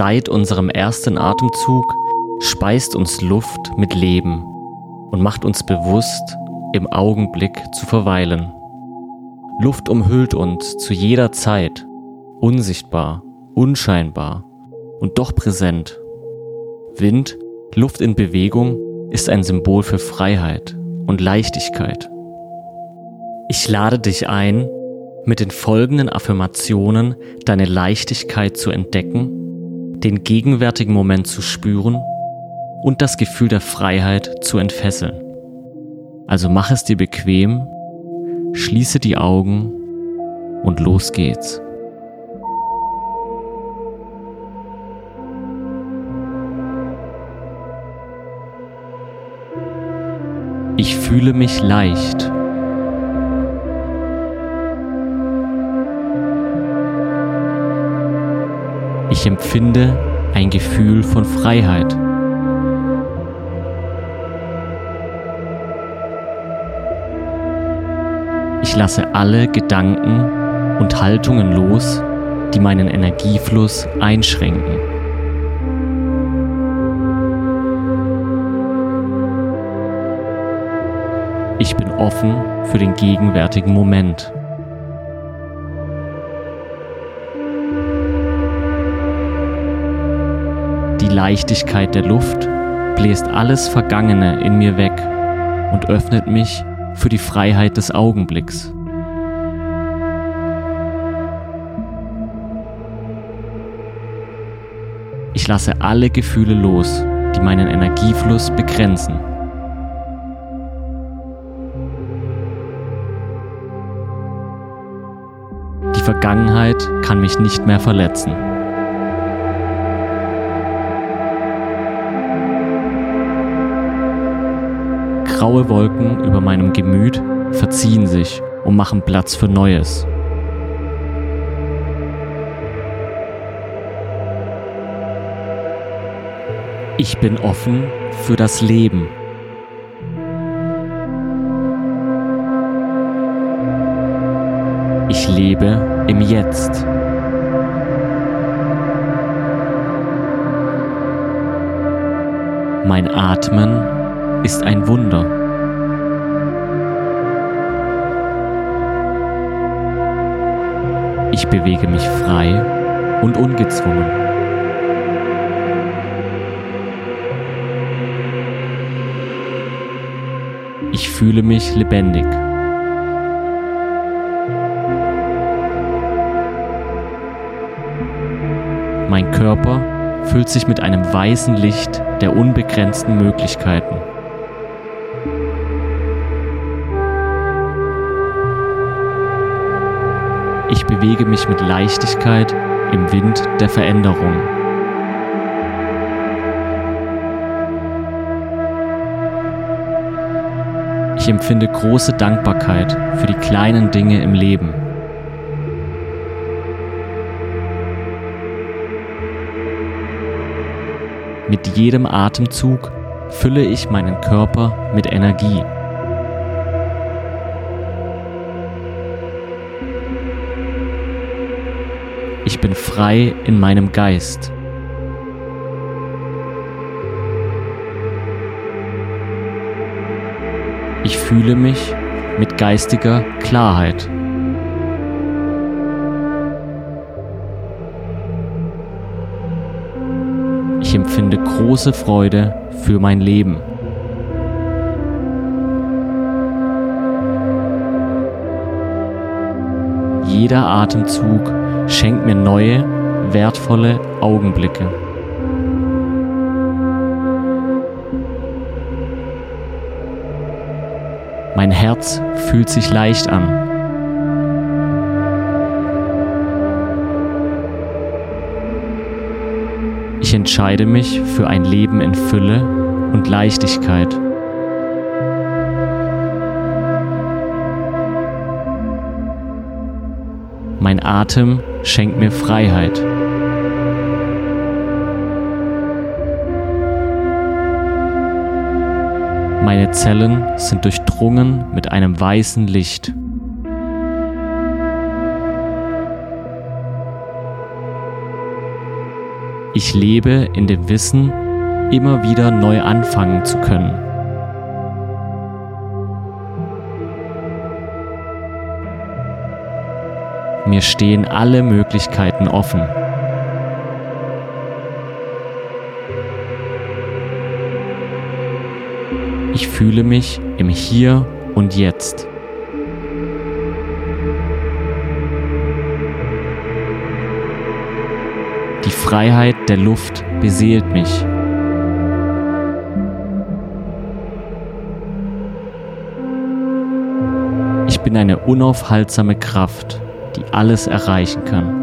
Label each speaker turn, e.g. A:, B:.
A: Seit unserem ersten Atemzug speist uns Luft mit Leben und macht uns bewusst, im Augenblick zu verweilen. Luft umhüllt uns zu jeder Zeit, unsichtbar, unscheinbar und doch präsent. Wind, Luft in Bewegung ist ein Symbol für Freiheit und Leichtigkeit. Ich lade dich ein, mit den folgenden Affirmationen deine Leichtigkeit zu entdecken, den gegenwärtigen Moment zu spüren und das Gefühl der Freiheit zu entfesseln. Also mach es dir bequem, schließe die Augen und los geht's. Ich fühle mich leicht. Ich empfinde ein Gefühl von Freiheit. Ich lasse alle Gedanken und Haltungen los, die meinen Energiefluss einschränken. Ich bin offen für den gegenwärtigen Moment. Leichtigkeit der Luft bläst alles Vergangene in mir weg und öffnet mich für die Freiheit des Augenblicks. Ich lasse alle Gefühle los, die meinen Energiefluss begrenzen. Die Vergangenheit kann mich nicht mehr verletzen. Graue Wolken über meinem Gemüt verziehen sich und machen Platz für Neues. Ich bin offen für das Leben. Ich lebe im Jetzt. Mein Atmen ist ein Wunder. Ich bewege mich frei und ungezwungen. Ich fühle mich lebendig. Mein Körper füllt sich mit einem weißen Licht der unbegrenzten Möglichkeiten. Ich bewege mich mit Leichtigkeit im Wind der Veränderung. Ich empfinde große Dankbarkeit für die kleinen Dinge im Leben. Mit jedem Atemzug fülle ich meinen Körper mit Energie. Ich bin frei in meinem Geist. Ich fühle mich mit geistiger Klarheit. Ich empfinde große Freude für mein Leben. Jeder Atemzug schenkt mir neue, wertvolle Augenblicke. Mein Herz fühlt sich leicht an. Ich entscheide mich für ein Leben in Fülle und Leichtigkeit. Mein Atem schenkt mir Freiheit. Meine Zellen sind durchdrungen mit einem weißen Licht. Ich lebe in dem Wissen, immer wieder neu anfangen zu können. Mir stehen alle Möglichkeiten offen. Ich fühle mich im Hier und Jetzt. Die Freiheit der Luft beseelt mich. Ich bin eine unaufhaltsame Kraft, die alles erreichen kann.